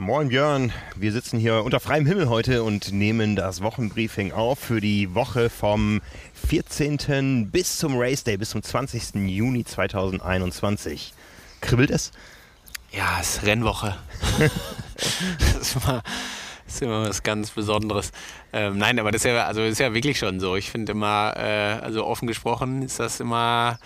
Moin Björn, wir sitzen hier unter freiem Himmel heute und nehmen das Wochenbriefing auf für die Woche vom 14. bis zum Race Day, bis zum 20. Juni 2021. Kribbelt es? Ja, es ist Rennwoche. das, ist immer, das ist immer was ganz Besonderes. Ähm, nein, aber das ist ja, also das ist ja wirklich schon so. Ich finde immer, äh, also offen gesprochen ist das immer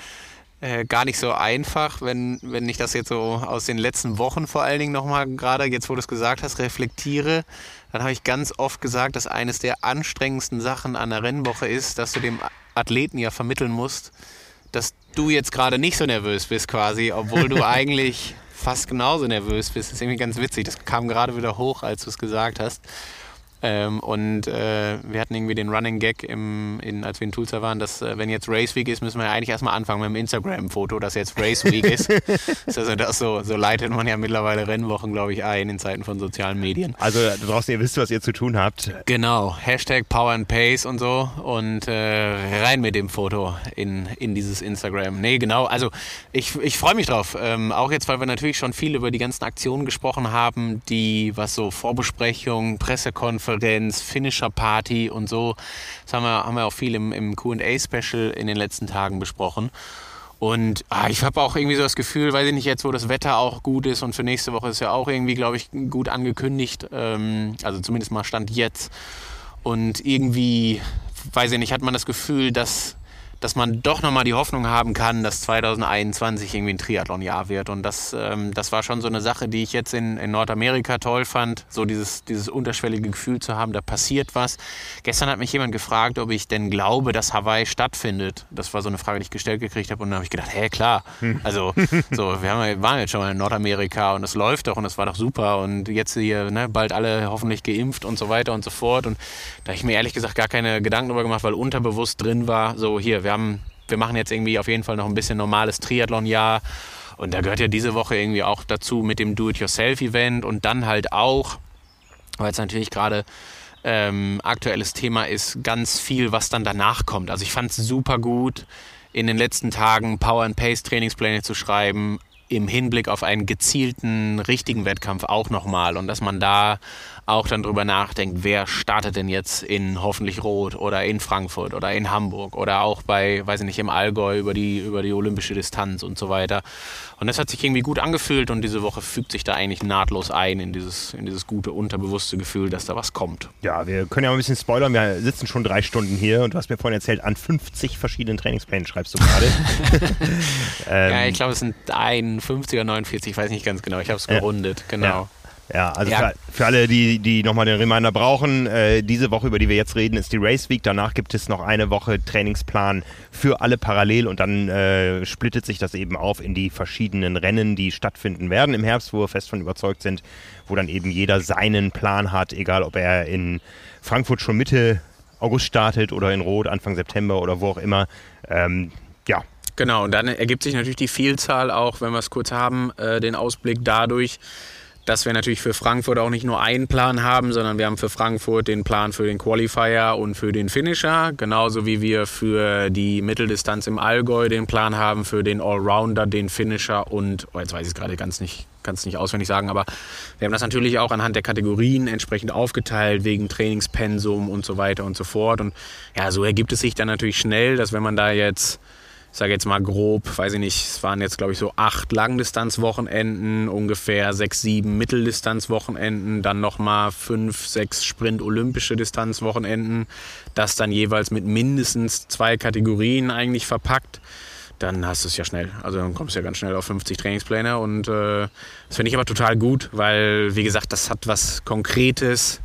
äh, gar nicht so einfach, wenn, wenn ich das jetzt so aus den letzten Wochen vor allen Dingen nochmal gerade, jetzt wo du es gesagt hast, reflektiere, dann habe ich ganz oft gesagt, dass eines der anstrengendsten Sachen an der Rennwoche ist, dass du dem Athleten ja vermitteln musst, dass du jetzt gerade nicht so nervös bist quasi, obwohl du eigentlich fast genauso nervös bist. Das ist irgendwie ganz witzig. Das kam gerade wieder hoch, als du es gesagt hast. Ähm, und äh, wir hatten irgendwie den Running Gag, im, in, als wir in Tulsa waren, dass äh, wenn jetzt Race Week ist, müssen wir ja eigentlich erstmal anfangen mit dem Instagram-Foto, dass jetzt Race Week ist. also das so, so leitet man ja mittlerweile Rennwochen, glaube ich, ein in Zeiten von sozialen Medien. Also da draußen, ihr wisst, was ihr zu tun habt. Genau, Hashtag Power and Pace und so und äh, rein mit dem Foto in, in dieses Instagram. Nee, genau, also ich, ich freue mich drauf. Ähm, auch jetzt, weil wir natürlich schon viel über die ganzen Aktionen gesprochen haben, die, was so Pressekonferenz, Finisher Party und so, das haben wir, haben wir auch viel im, im Q&A-Special in den letzten Tagen besprochen. Und ah, ich habe auch irgendwie so das Gefühl, weiß ich nicht, jetzt wo das Wetter auch gut ist und für nächste Woche ist ja auch irgendwie, glaube ich, gut angekündigt. Ähm, also zumindest mal Stand jetzt. Und irgendwie, weiß ich nicht, hat man das Gefühl, dass, dass man doch nochmal die Hoffnung haben kann, dass 2021 irgendwie ein Triathlon-Jahr wird. Und das, ähm, das war schon so eine Sache, die ich jetzt in, in Nordamerika toll fand, so dieses, dieses unterschwellige Gefühl zu haben, da passiert was. Gestern hat mich jemand gefragt, ob ich denn glaube, dass Hawaii stattfindet. Das war so eine Frage, die ich gestellt gekriegt habe. Und dann habe ich gedacht, hä, klar. Also, so, wir haben, waren jetzt schon mal in Nordamerika und es läuft doch und es war doch super. Und jetzt hier ne, bald alle hoffentlich geimpft und so weiter und so fort. Und da habe ich mir ehrlich gesagt gar keine Gedanken darüber gemacht, weil unterbewusst drin war, so hier, wir haben, wir machen jetzt irgendwie auf jeden Fall noch ein bisschen normales Triathlon-Jahr. Und da gehört ja diese Woche irgendwie auch dazu mit dem Do-it-yourself-Event und dann halt auch, weil es natürlich gerade ähm, aktuelles Thema ist, ganz viel, was dann danach kommt. Also ich fand es super gut, in den letzten Tagen Power and Pace Trainingspläne zu schreiben, im Hinblick auf einen gezielten, richtigen Wettkampf auch nochmal und dass man da auch dann drüber nachdenkt, wer startet denn jetzt in hoffentlich Rot oder in Frankfurt oder in Hamburg oder auch bei, weiß ich nicht, im Allgäu über die, über die olympische Distanz und so weiter. Und das hat sich irgendwie gut angefühlt und diese Woche fügt sich da eigentlich nahtlos ein in dieses, in dieses gute, unterbewusste Gefühl, dass da was kommt. Ja, wir können ja mal ein bisschen spoilern. Wir sitzen schon drei Stunden hier und du hast mir vorhin erzählt, an 50 verschiedenen Trainingsplänen schreibst du gerade. ähm, ja, ich glaube, es sind 51 oder 49, ich weiß nicht ganz genau. Ich habe es gerundet, genau. Ja. Ja, also Ja. Für, für alle, die, die nochmal den Reminder brauchen, äh, diese Woche, über die wir jetzt reden, ist die Race Week. Danach gibt es noch eine Woche Trainingsplan für alle parallel und dann äh, splittet sich das eben auf in die verschiedenen Rennen, die stattfinden werden im Herbst, wo wir fest von überzeugt sind, wo dann eben jeder seinen Plan hat, egal ob er in Frankfurt schon Mitte August startet oder in Rot Anfang September oder wo auch immer. Ähm, ja, Genau, und dann ergibt sich natürlich die Vielzahl auch, wenn wir es kurz haben, äh, den Ausblick dadurch, dass wir natürlich für Frankfurt auch nicht nur einen Plan haben, sondern wir haben für Frankfurt den Plan für den Qualifier und für den Finisher, genauso wie wir für die Mitteldistanz im Allgäu den Plan haben, für den Allrounder, den Finisher und, oh, jetzt weiß ich es gerade ganz nicht, kann es nicht auswendig sagen, aber wir haben das natürlich auch anhand der Kategorien entsprechend aufgeteilt, wegen Trainingspensum und so weiter und so fort. Und ja, so ergibt es sich dann natürlich schnell, dass wenn man da jetzt sage jetzt mal grob, weiß ich nicht, es waren jetzt glaube ich so acht Langdistanzwochenenden, ungefähr sechs, sieben Mitteldistanzwochenenden, dann nochmal fünf, sechs Sprint-olympische Distanzwochenenden, das dann jeweils mit mindestens zwei Kategorien eigentlich verpackt dann hast du es ja schnell. Also dann kommst du ja ganz schnell auf 50 Trainingspläne und äh, das finde ich aber total gut, weil wie gesagt, das hat was Konkretes,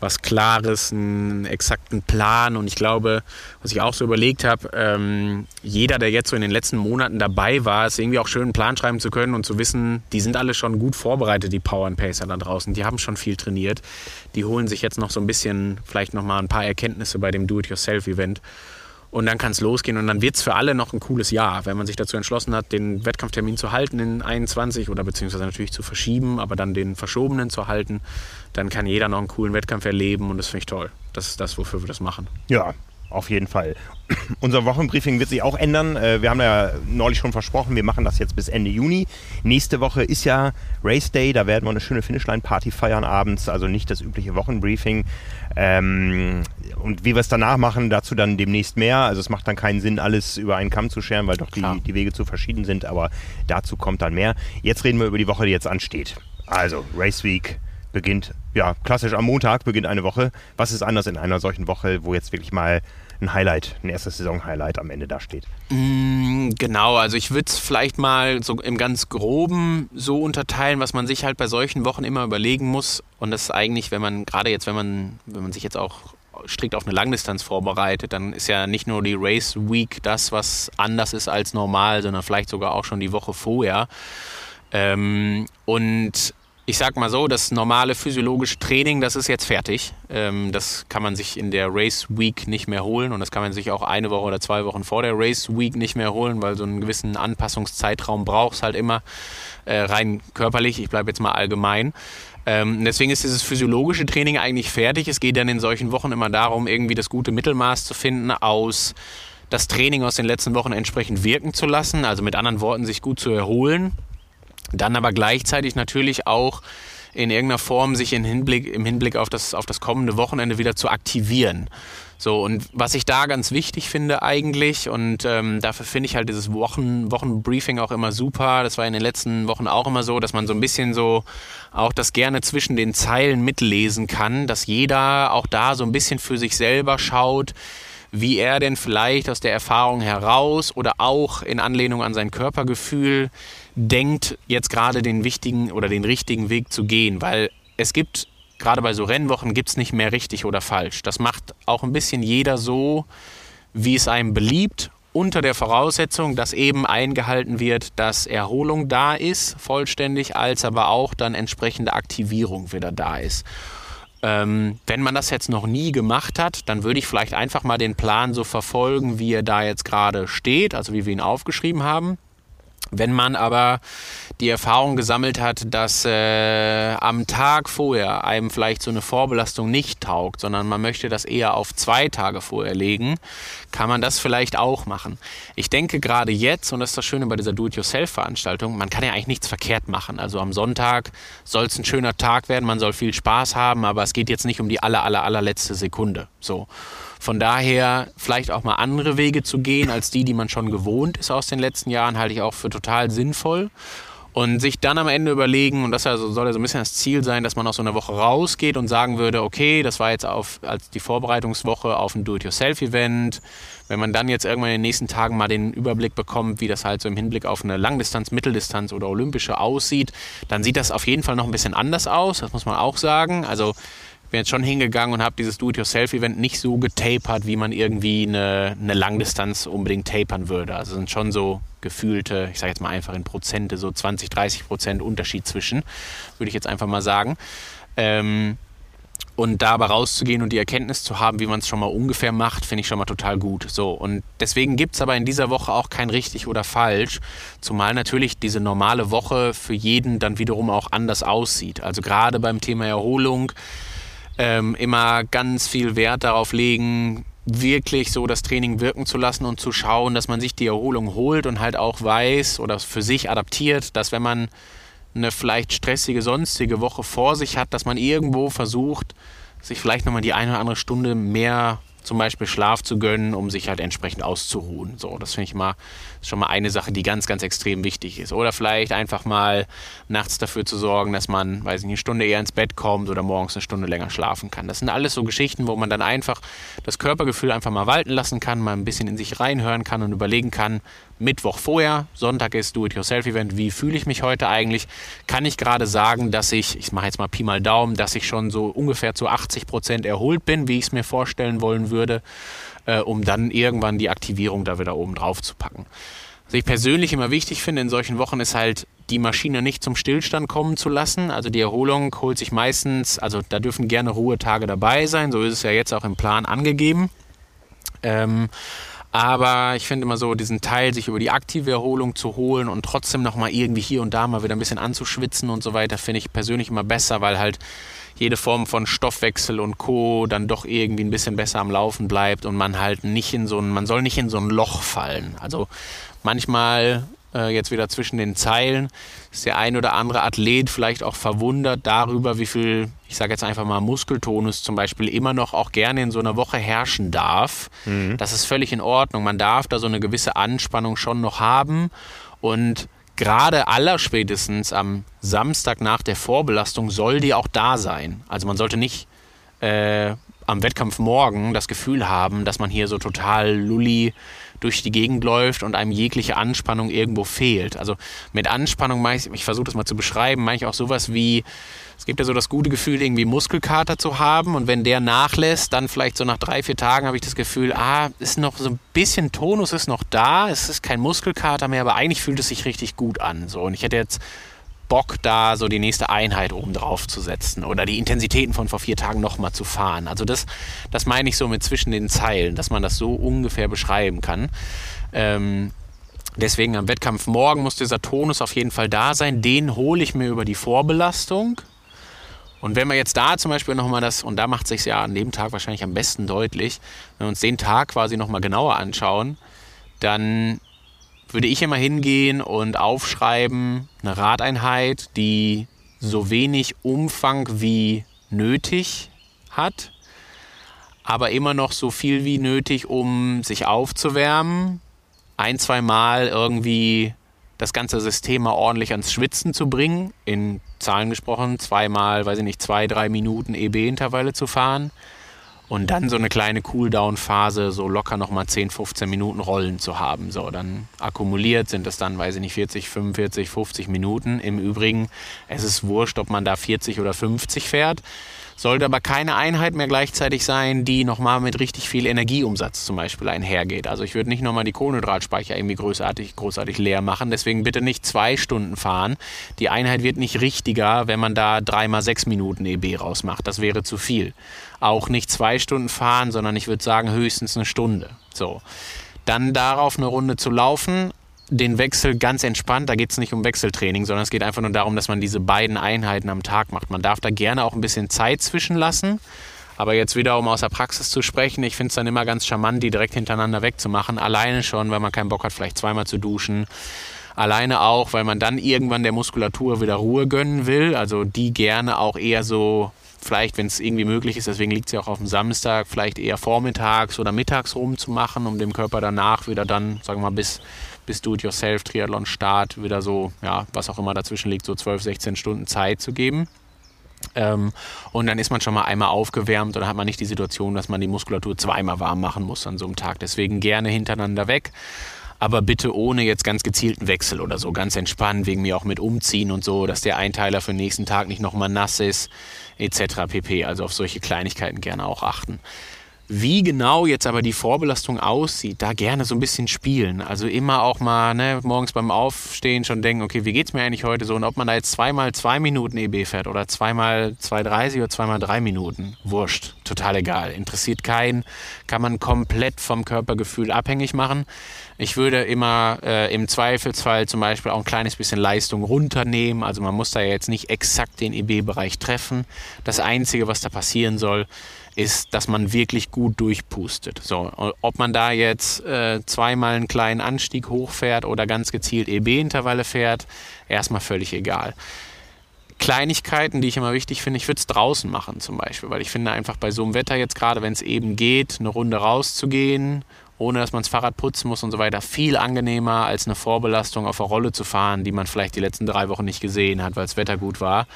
was Klares, einen exakten Plan. Und ich glaube, was ich auch so überlegt habe, ähm, jeder, der jetzt so in den letzten Monaten dabei war, ist irgendwie auch schön einen Plan schreiben zu können und zu wissen, die sind alle schon gut vorbereitet, die Power and Pacer da draußen, die haben schon viel trainiert, die holen sich jetzt noch so ein bisschen, vielleicht noch mal ein paar Erkenntnisse bei dem Do-it-yourself-Event. Und dann kann es losgehen und dann wird es für alle noch ein cooles Jahr, wenn man sich dazu entschlossen hat, den Wettkampftermin zu halten in 21 oder beziehungsweise natürlich zu verschieben, aber dann den verschobenen zu halten. Dann kann jeder noch einen coolen Wettkampf erleben und das finde ich toll. Das ist das, wofür wir das machen. Ja, auf jeden Fall. Unser Wochenbriefing wird sich auch ändern. Äh, wir haben ja neulich schon versprochen, wir machen das jetzt bis Ende Juni. Nächste Woche ist ja Race Day, da werden wir eine schöne Finishline-Party feiern abends, also nicht das übliche Wochenbriefing. Ähm, und wie wir es danach machen, dazu dann demnächst mehr. Also es macht dann keinen Sinn, alles über einen Kamm zu scheren, weil doch die, die Wege zu verschieden sind, aber dazu kommt dann mehr. Jetzt reden wir über die Woche, die jetzt ansteht. Also Race Week beginnt, ja, klassisch am Montag beginnt eine Woche. Was ist anders in einer solchen Woche, wo jetzt wirklich mal ein Highlight, ein erstes Saison-Highlight am Ende da steht? Mm, genau, also ich würde es vielleicht mal so im ganz groben so unterteilen, was man sich halt bei solchen Wochen immer überlegen muss. Und das ist eigentlich, wenn man, gerade jetzt, wenn man, wenn man sich jetzt auch strikt auf eine Langdistanz vorbereitet, dann ist ja nicht nur die Race Week das, was anders ist als normal, sondern vielleicht sogar auch schon die Woche vorher. Ähm, und ich sag mal so, das normale physiologische Training, das ist jetzt fertig. Ähm, das kann man sich in der Race Week nicht mehr holen und das kann man sich auch eine Woche oder zwei Wochen vor der Race Week nicht mehr holen, weil so einen gewissen Anpassungszeitraum braucht es halt immer äh, rein körperlich. Ich bleibe jetzt mal allgemein. Ähm, deswegen ist dieses physiologische Training eigentlich fertig. Es geht dann in solchen Wochen immer darum, irgendwie das gute Mittelmaß zu finden aus das Training aus den letzten Wochen entsprechend wirken zu lassen, also mit anderen Worten sich gut zu erholen dann aber gleichzeitig natürlich auch in irgendeiner Form sich im Hinblick, im Hinblick auf, das, auf das kommende Wochenende wieder zu aktivieren. So, und was ich da ganz wichtig finde eigentlich, und ähm, dafür finde ich halt dieses Wochen, Wochenbriefing auch immer super, das war in den letzten Wochen auch immer so, dass man so ein bisschen so auch das gerne zwischen den Zeilen mitlesen kann, dass jeder auch da so ein bisschen für sich selber schaut, wie er denn vielleicht aus der Erfahrung heraus oder auch in Anlehnung an sein Körpergefühl denkt, jetzt gerade den wichtigen oder den richtigen Weg zu gehen, weil es gibt gerade bei so Rennwochen gibt es nicht mehr richtig oder falsch. Das macht auch ein bisschen jeder so, wie es einem beliebt, unter der Voraussetzung, dass eben eingehalten wird, dass Erholung da ist, vollständig, als aber auch dann entsprechende Aktivierung wieder da ist. Ähm, wenn man das jetzt noch nie gemacht hat, dann würde ich vielleicht einfach mal den Plan so verfolgen, wie er da jetzt gerade steht, also wie wir ihn aufgeschrieben haben. Wenn man aber die Erfahrung gesammelt hat, dass äh, am Tag vorher einem vielleicht so eine Vorbelastung nicht taugt, sondern man möchte das eher auf zwei Tage vorher legen, kann man das vielleicht auch machen. Ich denke gerade jetzt, und das ist das Schöne bei dieser Do-it-yourself-Veranstaltung, man kann ja eigentlich nichts verkehrt machen. Also am Sonntag soll es ein schöner Tag werden, man soll viel Spaß haben, aber es geht jetzt nicht um die aller, aller, allerletzte Sekunde. So. Von daher vielleicht auch mal andere Wege zu gehen als die, die man schon gewohnt ist aus den letzten Jahren, halte ich auch für total sinnvoll. Und sich dann am Ende überlegen, und das soll ja so ein bisschen das Ziel sein, dass man aus so einer Woche rausgeht und sagen würde, okay, das war jetzt auf, als die Vorbereitungswoche auf ein Do-it-yourself-Event. Wenn man dann jetzt irgendwann in den nächsten Tagen mal den Überblick bekommt, wie das halt so im Hinblick auf eine Langdistanz, Mitteldistanz oder Olympische aussieht, dann sieht das auf jeden Fall noch ein bisschen anders aus, das muss man auch sagen. Also bin jetzt schon hingegangen und habe dieses Do-it-yourself-Event nicht so getapert, wie man irgendwie eine, eine Langdistanz unbedingt tapern würde. Also sind schon so gefühlte, ich sage jetzt mal einfach in Prozente, so 20, 30 Prozent Unterschied zwischen, würde ich jetzt einfach mal sagen. Ähm, und da aber rauszugehen und die Erkenntnis zu haben, wie man es schon mal ungefähr macht, finde ich schon mal total gut. So, und deswegen gibt es aber in dieser Woche auch kein richtig oder falsch, zumal natürlich diese normale Woche für jeden dann wiederum auch anders aussieht. Also gerade beim Thema Erholung ähm, immer ganz viel Wert darauf legen, wirklich so das Training wirken zu lassen und zu schauen, dass man sich die Erholung holt und halt auch weiß oder für sich adaptiert, dass wenn man eine vielleicht stressige sonstige Woche vor sich hat, dass man irgendwo versucht, sich vielleicht nochmal die eine oder andere Stunde mehr zum Beispiel Schlaf zu gönnen, um sich halt entsprechend auszuruhen. So, das finde ich mal schon mal eine Sache, die ganz, ganz extrem wichtig ist. Oder vielleicht einfach mal nachts dafür zu sorgen, dass man, weiß ich nicht, eine Stunde eher ins Bett kommt oder morgens eine Stunde länger schlafen kann. Das sind alles so Geschichten, wo man dann einfach das Körpergefühl einfach mal walten lassen kann, mal ein bisschen in sich reinhören kann und überlegen kann, Mittwoch vorher, Sonntag ist Do-It-Yourself-Event, wie fühle ich mich heute eigentlich? Kann ich gerade sagen, dass ich, ich mache jetzt mal Pi mal Daumen, dass ich schon so ungefähr zu 80 Prozent erholt bin, wie ich es mir vorstellen wollen würde, äh, um dann irgendwann die Aktivierung da wieder oben drauf zu packen. Was ich persönlich immer wichtig finde in solchen Wochen ist halt, die Maschine nicht zum Stillstand kommen zu lassen. Also die Erholung holt sich meistens, also da dürfen gerne Ruhetage dabei sein, so ist es ja jetzt auch im Plan angegeben. Ähm, aber ich finde immer so, diesen Teil, sich über die aktive Erholung zu holen und trotzdem nochmal irgendwie hier und da mal wieder ein bisschen anzuschwitzen und so weiter, finde ich persönlich immer besser, weil halt jede Form von Stoffwechsel und Co. dann doch irgendwie ein bisschen besser am Laufen bleibt und man halt nicht in so ein, man soll nicht in so ein Loch fallen. Also manchmal äh, jetzt wieder zwischen den Zeilen, ist der ein oder andere Athlet vielleicht auch verwundert darüber, wie viel, ich sage jetzt einfach mal, Muskeltonus zum Beispiel immer noch auch gerne in so einer Woche herrschen darf. Mhm. Das ist völlig in Ordnung. Man darf da so eine gewisse Anspannung schon noch haben und gerade allerspätestens am Samstag nach der Vorbelastung soll die auch da sein. Also man sollte nicht äh, am Wettkampf morgen das Gefühl haben, dass man hier so total lulli durch die Gegend läuft und einem jegliche Anspannung irgendwo fehlt. Also mit Anspannung meine ich, ich versuche das mal zu beschreiben, meine ich auch sowas wie, es gibt ja so das gute Gefühl, irgendwie Muskelkater zu haben und wenn der nachlässt, dann vielleicht so nach drei, vier Tagen habe ich das Gefühl, ah, ist noch so ein bisschen Tonus ist noch da, es ist kein Muskelkater mehr, aber eigentlich fühlt es sich richtig gut an. So und ich hätte jetzt Bock, da so die nächste Einheit oben drauf zu setzen oder die Intensitäten von vor vier Tagen nochmal zu fahren. Also das, das meine ich so mit zwischen den Zeilen, dass man das so ungefähr beschreiben kann. Ähm, deswegen am Wettkampf morgen muss dieser Tonus auf jeden Fall da sein. Den hole ich mir über die Vorbelastung. Und wenn wir jetzt da zum Beispiel nochmal das, und da macht sich ja an dem Tag wahrscheinlich am besten deutlich, wenn wir uns den Tag quasi nochmal genauer anschauen, dann würde ich immer hingehen und aufschreiben, eine Radeinheit, die so wenig Umfang wie nötig hat, aber immer noch so viel wie nötig, um sich aufzuwärmen, ein, zwei Mal irgendwie das ganze System mal ordentlich ans Schwitzen zu bringen, in Zahlen gesprochen, zweimal, weiß ich nicht, zwei, drei Minuten EB-Intervalle zu fahren und dann so eine kleine Cooldown-Phase, so locker nochmal 10, 15 Minuten Rollen zu haben. So, dann akkumuliert sind es dann, weiß ich nicht, 40, 45, 50 Minuten. Im Übrigen, es ist wurscht, ob man da 40 oder 50 fährt. Sollte aber keine Einheit mehr gleichzeitig sein, die nochmal mit richtig viel Energieumsatz zum Beispiel einhergeht. Also ich würde nicht nochmal die Kohlenhydratspeicher irgendwie großartig, großartig leer machen. Deswegen bitte nicht zwei Stunden fahren. Die Einheit wird nicht richtiger, wenn man da dreimal sechs Minuten EB rausmacht. Das wäre zu viel. Auch nicht zwei Stunden fahren, sondern ich würde sagen höchstens eine Stunde. So. Dann darauf eine Runde zu laufen, den Wechsel ganz entspannt. Da geht es nicht um Wechseltraining, sondern es geht einfach nur darum, dass man diese beiden Einheiten am Tag macht. Man darf da gerne auch ein bisschen Zeit zwischenlassen. Aber jetzt wieder, um aus der Praxis zu sprechen, ich finde es dann immer ganz charmant, die direkt hintereinander wegzumachen. Alleine schon, weil man keinen Bock hat, vielleicht zweimal zu duschen. Alleine auch, weil man dann irgendwann der Muskulatur wieder Ruhe gönnen will. Also die gerne auch eher so, vielleicht, wenn es irgendwie möglich ist, deswegen liegt sie auch auf dem Samstag, vielleicht eher vormittags oder mittags rumzumachen, um dem Körper danach wieder dann, sagen wir mal, bis bis Do-it-yourself Triathlon Start wieder so, ja, was auch immer dazwischen liegt, so 12, 16 Stunden Zeit zu geben. Ähm, und dann ist man schon mal einmal aufgewärmt und dann hat man nicht die Situation, dass man die Muskulatur zweimal warm machen muss an so einem Tag. Deswegen gerne hintereinander weg. Aber bitte ohne jetzt ganz gezielten Wechsel oder so. Ganz entspannt, wegen mir auch mit Umziehen und so, dass der Einteiler für den nächsten Tag nicht nochmal nass ist, etc. pp. Also auf solche Kleinigkeiten gerne auch achten. Wie genau jetzt aber die Vorbelastung aussieht, da gerne so ein bisschen spielen. Also immer auch mal ne, morgens beim Aufstehen schon denken, okay, wie geht's mir eigentlich heute so? Und ob man da jetzt zweimal zwei Minuten EB fährt oder zweimal 2,30 oder zweimal drei Minuten, wurscht, total egal. Interessiert keinen, kann man komplett vom Körpergefühl abhängig machen. Ich würde immer äh, im Zweifelsfall zum Beispiel auch ein kleines bisschen Leistung runternehmen. Also man muss da jetzt nicht exakt den EB-Bereich treffen. Das Einzige, was da passieren soll, ist, dass man wirklich gut durchpustet. So, ob man da jetzt äh, zweimal einen kleinen Anstieg hochfährt oder ganz gezielt EB-Intervalle fährt, erstmal völlig egal. Kleinigkeiten, die ich immer wichtig finde. Ich würde es draußen machen zum Beispiel, weil ich finde einfach bei so einem Wetter jetzt gerade, wenn es eben geht, eine Runde rauszugehen, ohne dass man das Fahrrad putzen muss und so weiter, viel angenehmer als eine Vorbelastung auf der Rolle zu fahren, die man vielleicht die letzten drei Wochen nicht gesehen hat, weil das Wetter gut war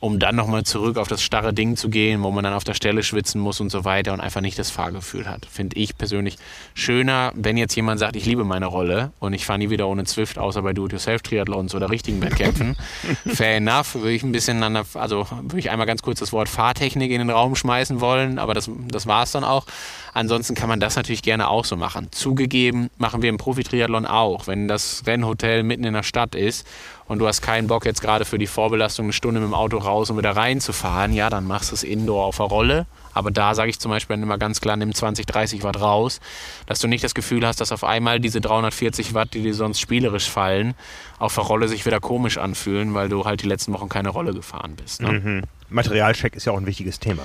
um dann nochmal zurück auf das starre Ding zu gehen, wo man dann auf der Stelle schwitzen muss und so weiter und einfach nicht das Fahrgefühl hat. Finde ich persönlich schöner, wenn jetzt jemand sagt, ich liebe meine Rolle und ich fahre nie wieder ohne Zwift, außer bei Do-it-yourself-Triathlons oder richtigen Wettkämpfen. Fair enough, würde ich ein bisschen an der, also würde ich einmal ganz kurz das Wort Fahrtechnik in den Raum schmeißen wollen, aber das, das war es dann auch. Ansonsten kann man das natürlich gerne auch so machen. Zugegeben, machen wir im Profi-Triathlon auch. Wenn das Rennhotel mitten in der Stadt ist und du hast keinen Bock jetzt gerade für die Vorbelastung eine Stunde mit dem Auto raus und wieder reinzufahren, ja, dann machst du es indoor auf der Rolle. Aber da sage ich zum Beispiel immer ganz klar, nimm 20, 30 Watt raus, dass du nicht das Gefühl hast, dass auf einmal diese 340 Watt, die dir sonst spielerisch fallen, auf der Rolle sich wieder komisch anfühlen, weil du halt die letzten Wochen keine Rolle gefahren bist. Ne? Mhm. Materialcheck ist ja auch ein wichtiges Thema.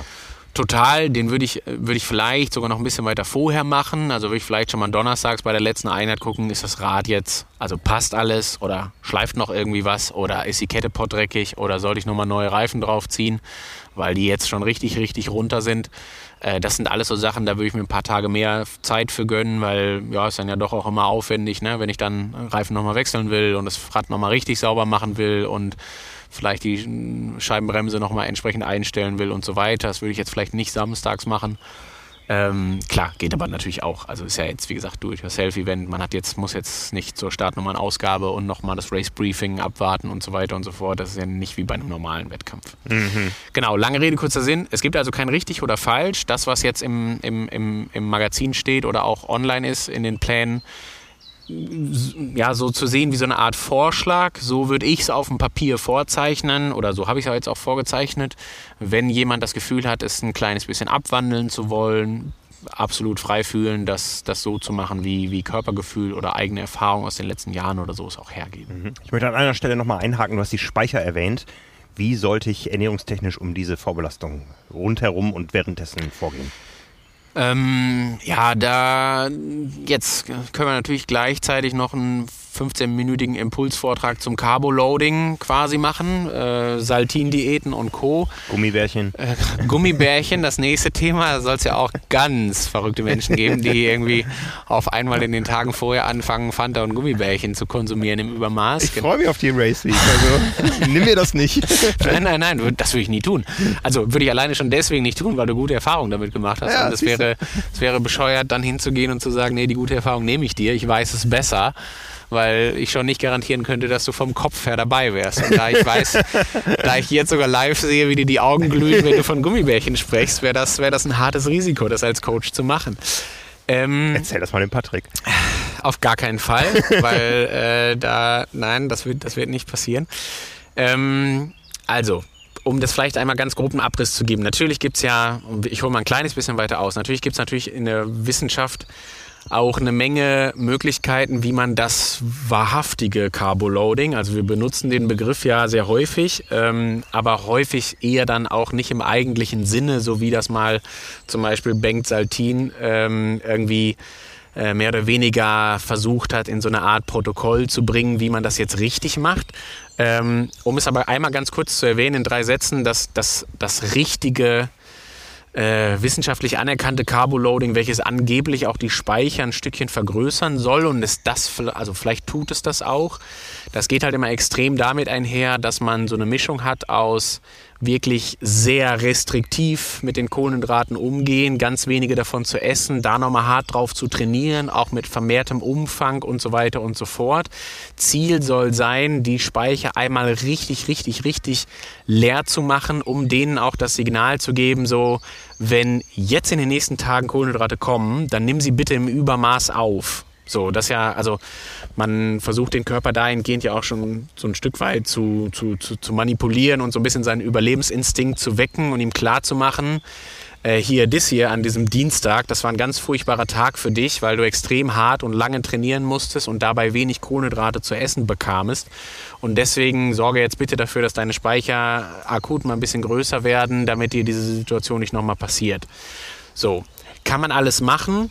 Total, den würde ich, würde ich vielleicht sogar noch ein bisschen weiter vorher machen. Also würde ich vielleicht schon mal donnerstags bei der letzten Einheit gucken, ist das Rad jetzt, also passt alles oder schleift noch irgendwie was oder ist die Kette pottdreckig oder sollte ich nochmal neue Reifen draufziehen, weil die jetzt schon richtig, richtig runter sind. Äh, das sind alles so Sachen, da würde ich mir ein paar Tage mehr Zeit für gönnen, weil ja, ist dann ja doch auch immer aufwendig, ne? wenn ich dann Reifen nochmal wechseln will und das Rad nochmal richtig sauber machen will und vielleicht die Scheibenbremse nochmal entsprechend einstellen will und so weiter. Das würde ich jetzt vielleicht nicht samstags machen. Ähm, klar, geht aber natürlich auch. Also ist ja jetzt, wie gesagt, Do-it-yourself-Event. Man hat jetzt, muss jetzt nicht zur Startnummer Ausgabe und nochmal das Race-Briefing abwarten und so weiter und so fort. Das ist ja nicht wie bei einem normalen Wettkampf. Mhm. Genau, lange Rede, kurzer Sinn. Es gibt also kein richtig oder falsch. Das, was jetzt im, im, im, im Magazin steht oder auch online ist in den Plänen, ja, so zu sehen wie so eine Art Vorschlag. So würde ich es auf dem Papier vorzeichnen oder so habe ich es jetzt auch vorgezeichnet. Wenn jemand das Gefühl hat, es ein kleines bisschen abwandeln zu wollen, absolut frei fühlen, das, das so zu machen, wie, wie Körpergefühl oder eigene Erfahrung aus den letzten Jahren oder so es auch hergeben. Mhm. Ich möchte an einer Stelle nochmal einhaken, du hast die Speicher erwähnt. Wie sollte ich ernährungstechnisch um diese Vorbelastung rundherum und währenddessen vorgehen? Ähm, ja, da jetzt können wir natürlich gleichzeitig noch einen 15-minütigen Impulsvortrag zum Carbo-Loading quasi machen. Äh, Saltin-Diäten und Co. Gummibärchen. Äh, Gummibärchen, das nächste Thema. Da soll es ja auch ganz verrückte Menschen geben, die irgendwie auf einmal in den Tagen vorher anfangen, Fanta und Gummibärchen zu konsumieren im Übermaß. Ich freue mich auf die Race Week. Also nimm mir das nicht. nein, nein, nein, das würde ich nie tun. Also würde ich alleine schon deswegen nicht tun, weil du gute Erfahrungen damit gemacht hast. Ja, und es wäre, es wäre bescheuert, dann hinzugehen und zu sagen, nee, die gute Erfahrung nehme ich dir, ich weiß es besser weil ich schon nicht garantieren könnte, dass du vom Kopf her dabei wärst. Und da ich weiß, da ich jetzt sogar live sehe, wie dir die Augen glühen, wenn du von Gummibärchen sprichst, wäre das, wär das ein hartes Risiko, das als Coach zu machen. Ähm, Erzähl das mal dem Patrick. Auf gar keinen Fall, weil äh, da, nein, das wird, das wird nicht passieren. Ähm, also, um das vielleicht einmal ganz groben Abriss zu geben. Natürlich gibt es ja, ich hole mal ein kleines bisschen weiter aus, natürlich gibt es natürlich in der Wissenschaft auch eine Menge Möglichkeiten, wie man das wahrhaftige Carboloading, also wir benutzen den Begriff ja sehr häufig, ähm, aber häufig eher dann auch nicht im eigentlichen Sinne, so wie das mal zum Beispiel Bengt Saltin ähm, irgendwie äh, mehr oder weniger versucht hat, in so eine Art Protokoll zu bringen, wie man das jetzt richtig macht. Ähm, um es aber einmal ganz kurz zu erwähnen in drei Sätzen, dass das, das richtige äh, wissenschaftlich anerkannte Carboloading, welches angeblich auch die Speicher ein Stückchen vergrößern soll und ist das, also vielleicht tut es das auch. Das geht halt immer extrem damit einher, dass man so eine Mischung hat aus wirklich sehr restriktiv mit den Kohlenhydraten umgehen, ganz wenige davon zu essen, da nochmal hart drauf zu trainieren, auch mit vermehrtem Umfang und so weiter und so fort. Ziel soll sein, die Speicher einmal richtig, richtig, richtig leer zu machen, um denen auch das Signal zu geben, so, wenn jetzt in den nächsten Tagen Kohlenhydrate kommen, dann nimm sie bitte im Übermaß auf. So, das ja, also man versucht den Körper dahingehend ja auch schon so ein Stück weit zu, zu, zu, zu manipulieren und so ein bisschen seinen Überlebensinstinkt zu wecken und ihm klarzumachen, äh, hier, das hier an diesem Dienstag, das war ein ganz furchtbarer Tag für dich, weil du extrem hart und lange trainieren musstest und dabei wenig Kohlenhydrate zu essen bekamest. Und deswegen sorge jetzt bitte dafür, dass deine Speicher akut mal ein bisschen größer werden, damit dir diese Situation nicht nochmal passiert. So, kann man alles machen?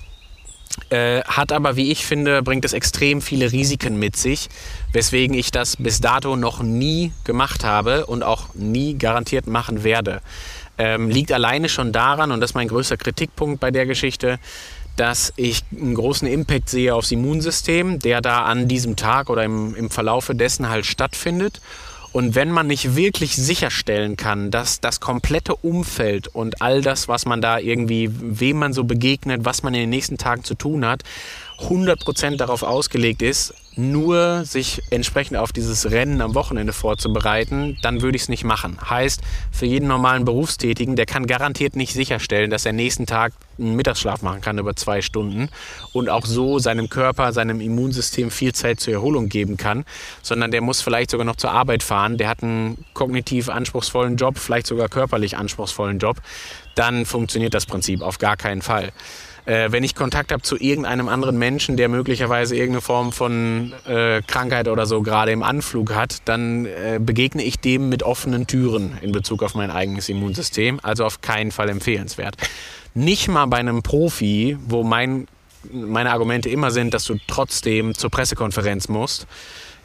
Äh, hat aber, wie ich finde, bringt es extrem viele Risiken mit sich, weswegen ich das bis dato noch nie gemacht habe und auch nie garantiert machen werde. Ähm, liegt alleine schon daran, und das ist mein größter Kritikpunkt bei der Geschichte, dass ich einen großen Impact sehe aufs Immunsystem, der da an diesem Tag oder im, im Verlaufe dessen halt stattfindet. Und wenn man nicht wirklich sicherstellen kann, dass das komplette Umfeld und all das, was man da irgendwie, wem man so begegnet, was man in den nächsten Tagen zu tun hat, 100% darauf ausgelegt ist, nur sich entsprechend auf dieses Rennen am Wochenende vorzubereiten, dann würde ich es nicht machen. Heißt, für jeden normalen Berufstätigen, der kann garantiert nicht sicherstellen, dass er nächsten Tag einen Mittagsschlaf machen kann über zwei Stunden und auch so seinem Körper, seinem Immunsystem viel Zeit zur Erholung geben kann, sondern der muss vielleicht sogar noch zur Arbeit fahren, der hat einen kognitiv anspruchsvollen Job, vielleicht sogar körperlich anspruchsvollen Job, dann funktioniert das Prinzip auf gar keinen Fall äh, wenn ich Kontakt habe zu irgendeinem anderen Menschen, der möglicherweise irgendeine Form von äh, Krankheit oder so gerade im Anflug hat, dann äh, begegne ich dem mit offenen Türen in Bezug auf mein eigenes Immunsystem. Also auf keinen Fall empfehlenswert. Nicht mal bei einem Profi, wo mein, meine Argumente immer sind, dass du trotzdem zur Pressekonferenz musst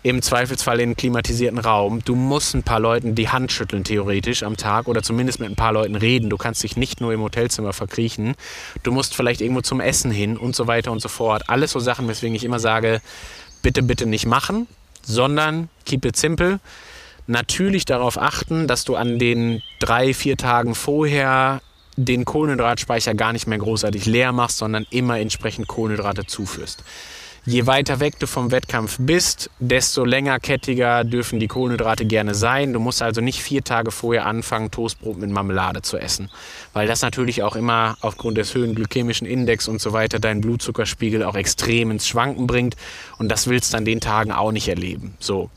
im Zweifelsfall in einen klimatisierten Raum. Du musst ein paar Leuten die Hand schütteln, theoretisch am Tag oder zumindest mit ein paar Leuten reden. Du kannst dich nicht nur im Hotelzimmer verkriechen. Du musst vielleicht irgendwo zum Essen hin und so weiter und so fort. Alles so Sachen, weswegen ich immer sage, bitte, bitte nicht machen, sondern keep it simple. Natürlich darauf achten, dass du an den drei, vier Tagen vorher den Kohlenhydratspeicher gar nicht mehr großartig leer machst, sondern immer entsprechend Kohlenhydrate zuführst. Je weiter weg du vom Wettkampf bist, desto längerkettiger dürfen die Kohlenhydrate gerne sein. Du musst also nicht vier Tage vorher anfangen, Toastbrot mit Marmelade zu essen, weil das natürlich auch immer aufgrund des höheren glykämischen Index und so weiter deinen Blutzuckerspiegel auch extrem ins Schwanken bringt und das willst du an den Tagen auch nicht erleben. So.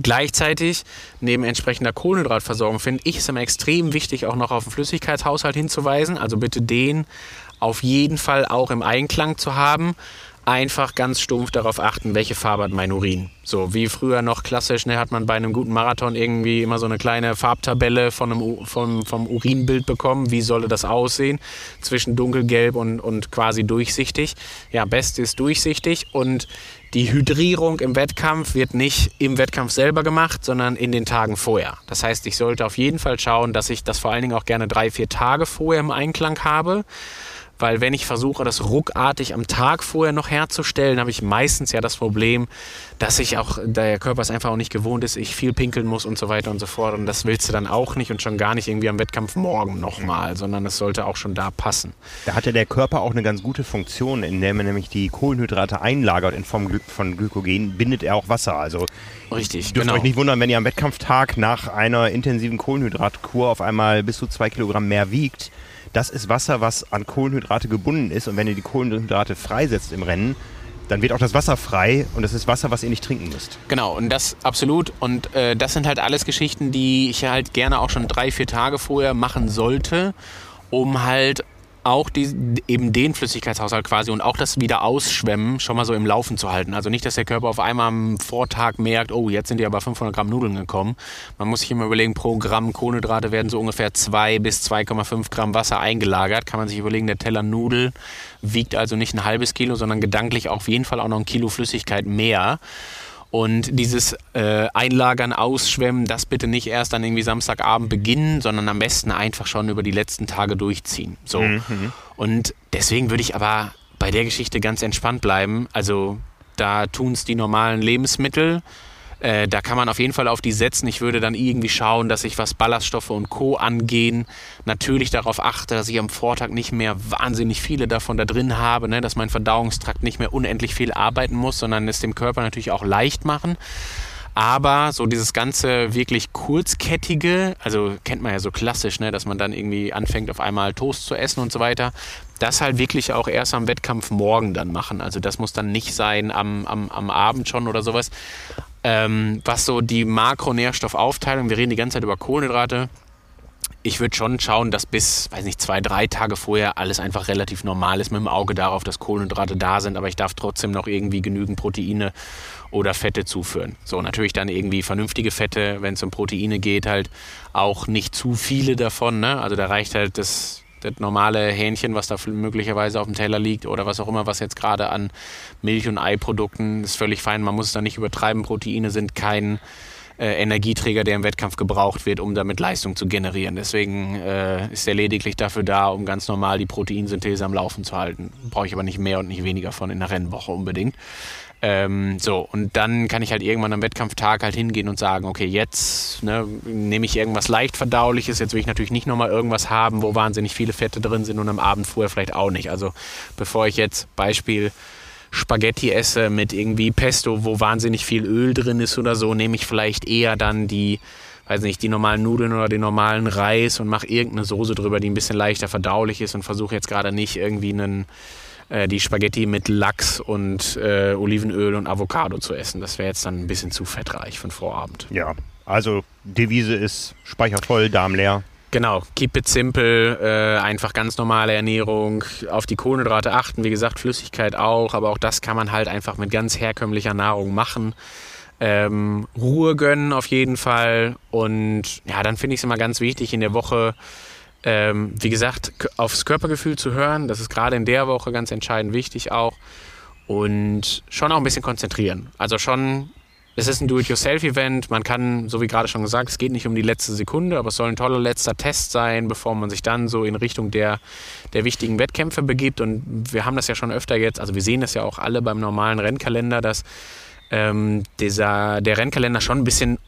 Gleichzeitig, neben entsprechender Kohlenhydratversorgung, finde ich es immer extrem wichtig, auch noch auf den Flüssigkeitshaushalt hinzuweisen. Also bitte den auf jeden Fall auch im Einklang zu haben einfach ganz stumpf darauf achten, welche Farbe hat mein Urin. So wie früher noch klassisch, ne, hat man bei einem guten Marathon irgendwie immer so eine kleine Farbtabelle von einem, vom, vom Urinbild bekommen. Wie solle das aussehen? Zwischen dunkelgelb und, und quasi durchsichtig. Ja, best ist durchsichtig und die Hydrierung im Wettkampf wird nicht im Wettkampf selber gemacht, sondern in den Tagen vorher. Das heißt, ich sollte auf jeden Fall schauen, dass ich das vor allen Dingen auch gerne drei, vier Tage vorher im Einklang habe weil wenn ich versuche, das ruckartig am Tag vorher noch herzustellen, habe ich meistens ja das Problem, dass ich auch, der Körper es einfach auch nicht gewohnt ist, ich viel pinkeln muss und so weiter und so fort. Und das willst du dann auch nicht und schon gar nicht irgendwie am Wettkampf morgen nochmal, sondern es sollte auch schon da passen. Da hat ja der Körper auch eine ganz gute Funktion, in der man nämlich die Kohlenhydrate einlagert in Form von Glykogen, bindet er auch Wasser. Also Richtig, dürft genau. euch nicht wundern, wenn ihr am Wettkampftag nach einer intensiven Kohlenhydratkur auf einmal bis zu zwei Kilogramm mehr wiegt das ist Wasser, was an Kohlenhydrate gebunden ist. Und wenn ihr die Kohlenhydrate freisetzt im Rennen, dann wird auch das Wasser frei und das ist Wasser, was ihr nicht trinken müsst. Genau, und das absolut. Und äh, das sind halt alles Geschichten, die ich halt gerne auch schon drei, vier Tage vorher machen sollte, um halt auch die, eben den Flüssigkeitshaushalt quasi und auch das wieder Ausschwemmen schon mal so im Laufen zu halten. Also nicht, dass der Körper auf einmal am Vortag merkt, oh, jetzt sind die aber 500 Gramm Nudeln gekommen. Man muss sich immer überlegen, pro Gramm Kohlenhydrate werden so ungefähr 2 bis 2,5 Gramm Wasser eingelagert. Kann man sich überlegen, der Teller Nudel wiegt also nicht ein halbes Kilo, sondern gedanklich auf jeden Fall auch noch ein Kilo Flüssigkeit mehr. Und dieses äh, Einlagern, Ausschwemmen, das bitte nicht erst dann irgendwie Samstagabend beginnen, sondern am besten einfach schon über die letzten Tage durchziehen. So. Mhm. Und deswegen würde ich aber bei der Geschichte ganz entspannt bleiben. Also da tun es die normalen Lebensmittel. Äh, da kann man auf jeden Fall auf die setzen. Ich würde dann irgendwie schauen, dass ich, was Ballaststoffe und Co. angehen, natürlich darauf achte, dass ich am Vortag nicht mehr wahnsinnig viele davon da drin habe, ne? dass mein Verdauungstrakt nicht mehr unendlich viel arbeiten muss, sondern es dem Körper natürlich auch leicht machen. Aber so dieses ganze wirklich kurzkettige, also kennt man ja so klassisch, ne, dass man dann irgendwie anfängt, auf einmal Toast zu essen und so weiter, das halt wirklich auch erst am Wettkampf morgen dann machen. Also das muss dann nicht sein am, am, am Abend schon oder sowas. Ähm, was so die Makronährstoffaufteilung, wir reden die ganze Zeit über Kohlenhydrate. Ich würde schon schauen, dass bis, weiß nicht, zwei, drei Tage vorher alles einfach relativ normal ist, mit dem Auge darauf, dass Kohlenhydrate da sind, aber ich darf trotzdem noch irgendwie genügend Proteine oder Fette zuführen. So, natürlich dann irgendwie vernünftige Fette, wenn es um Proteine geht, halt auch nicht zu viele davon. Ne? Also da reicht halt das das normale Hähnchen, was da möglicherweise auf dem Teller liegt oder was auch immer, was jetzt gerade an Milch- und Eiprodukten ist völlig fein. Man muss es da nicht übertreiben. Proteine sind kein äh, Energieträger, der im Wettkampf gebraucht wird, um damit Leistung zu generieren. Deswegen äh, ist er lediglich dafür da, um ganz normal die Proteinsynthese am Laufen zu halten. Brauche ich aber nicht mehr und nicht weniger von in der Rennwoche unbedingt. Ähm, so, und dann kann ich halt irgendwann am Wettkampftag halt hingehen und sagen, okay, jetzt ne, nehme ich irgendwas leicht verdauliches, jetzt will ich natürlich nicht nochmal irgendwas haben, wo wahnsinnig viele Fette drin sind und am Abend vorher vielleicht auch nicht. Also bevor ich jetzt Beispiel Spaghetti esse mit irgendwie Pesto, wo wahnsinnig viel Öl drin ist oder so, nehme ich vielleicht eher dann die, weiß nicht, die normalen Nudeln oder den normalen Reis und mache irgendeine Soße drüber, die ein bisschen leichter verdaulich ist und versuche jetzt gerade nicht irgendwie einen äh, die Spaghetti mit Lachs und äh, Olivenöl und Avocado zu essen. Das wäre jetzt dann ein bisschen zu fettreich für den Vorabend. Ja, also Devise ist Speicher voll, Darm leer. Genau, keep it simple, äh, einfach ganz normale Ernährung, auf die Kohlenhydrate achten, wie gesagt, Flüssigkeit auch, aber auch das kann man halt einfach mit ganz herkömmlicher Nahrung machen. Ähm, Ruhe gönnen auf jeden Fall und ja, dann finde ich es immer ganz wichtig in der Woche ähm, wie gesagt, aufs Körpergefühl zu hören. Das ist gerade in der Woche ganz entscheidend wichtig auch. Und schon auch ein bisschen konzentrieren. Also schon, es ist ein Do-it-yourself-Event. Man kann, so wie gerade schon gesagt, es geht nicht um die letzte Sekunde, aber es soll ein toller letzter Test sein, bevor man sich dann so in Richtung der, der wichtigen Wettkämpfe begibt. Und wir haben das ja schon öfter jetzt, also wir sehen das ja auch alle beim normalen Rennkalender, dass ähm, dieser, der Rennkalender schon ein bisschen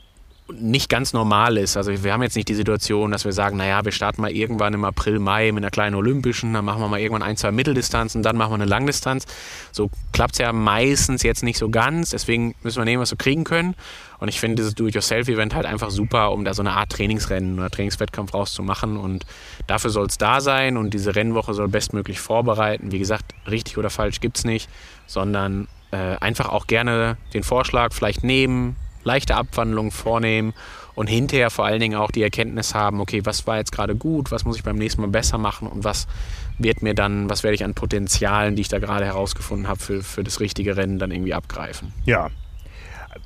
nicht ganz normal ist. Also wir haben jetzt nicht die Situation, dass wir sagen, naja, wir starten mal irgendwann im April, Mai mit einer kleinen Olympischen, dann machen wir mal irgendwann ein, zwei Mitteldistanzen, dann machen wir eine Langdistanz. So klappt es ja meistens jetzt nicht so ganz, deswegen müssen wir nehmen, was wir kriegen können. Und ich finde dieses Do-it-yourself-Event halt einfach super, um da so eine Art Trainingsrennen oder Trainingswettkampf rauszumachen. Und dafür soll es da sein und diese Rennwoche soll bestmöglich vorbereiten. Wie gesagt, richtig oder falsch gibt es nicht, sondern äh, einfach auch gerne den Vorschlag vielleicht nehmen, leichte Abwandlungen vornehmen und hinterher vor allen Dingen auch die Erkenntnis haben, okay, was war jetzt gerade gut, was muss ich beim nächsten Mal besser machen und was wird mir dann, was werde ich an Potenzialen, die ich da gerade herausgefunden habe, für, für das richtige Rennen dann irgendwie abgreifen. Ja,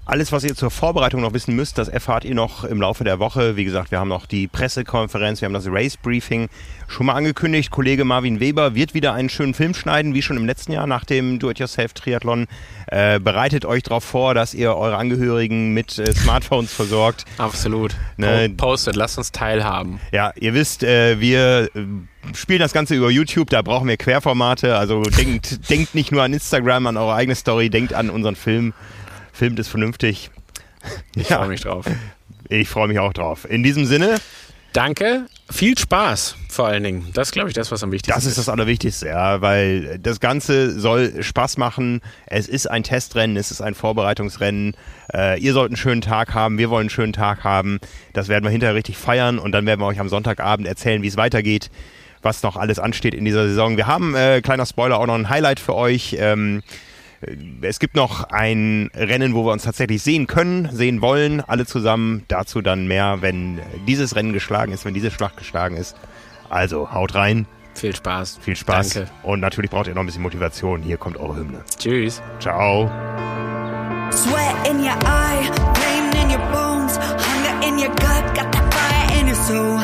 alles, was ihr zur Vorbereitung noch wissen müsst, das erfahrt ihr noch im Laufe der Woche. Wie gesagt, wir haben noch die Pressekonferenz, wir haben das Race Briefing schon mal angekündigt. Kollege Marvin Weber wird wieder einen schönen Film schneiden, wie schon im letzten Jahr nach dem Do-It-Yourself-Triathlon. Äh, bereitet euch darauf vor, dass ihr eure Angehörigen mit äh, Smartphones versorgt. Absolut. Ne? Postet, lasst uns teilhaben. Ja, ihr wisst, äh, wir äh, spielen das Ganze über YouTube, da brauchen wir Querformate. Also denkt, denkt nicht nur an Instagram, an eure eigene Story, denkt an unseren Film filmt es vernünftig. Ich ja. freue mich drauf. Ich freue mich auch drauf. In diesem Sinne. Danke. Viel Spaß vor allen Dingen. Das ist, glaube ich, das, was am wichtigsten ist. Das ist das Allerwichtigste, ja, weil das Ganze soll Spaß machen. Es ist ein Testrennen, es ist ein Vorbereitungsrennen. Äh, ihr sollt einen schönen Tag haben, wir wollen einen schönen Tag haben. Das werden wir hinterher richtig feiern und dann werden wir euch am Sonntagabend erzählen, wie es weitergeht, was noch alles ansteht in dieser Saison. Wir haben, äh, kleiner Spoiler, auch noch ein Highlight für euch. Ähm, es gibt noch ein Rennen, wo wir uns tatsächlich sehen können, sehen wollen, alle zusammen. Dazu dann mehr, wenn dieses Rennen geschlagen ist, wenn diese Schlacht geschlagen ist. Also haut rein. Viel Spaß. Viel Spaß. Danke. Und natürlich braucht ihr noch ein bisschen Motivation. Hier kommt eure Hymne. Tschüss. Ciao. Sweat in your eye, pain in your bones, hunger in your gut, got that fire in your soul,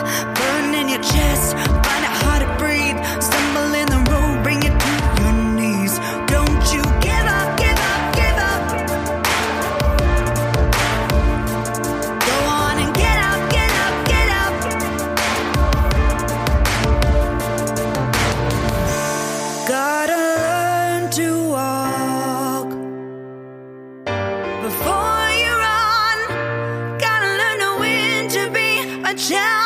watch out.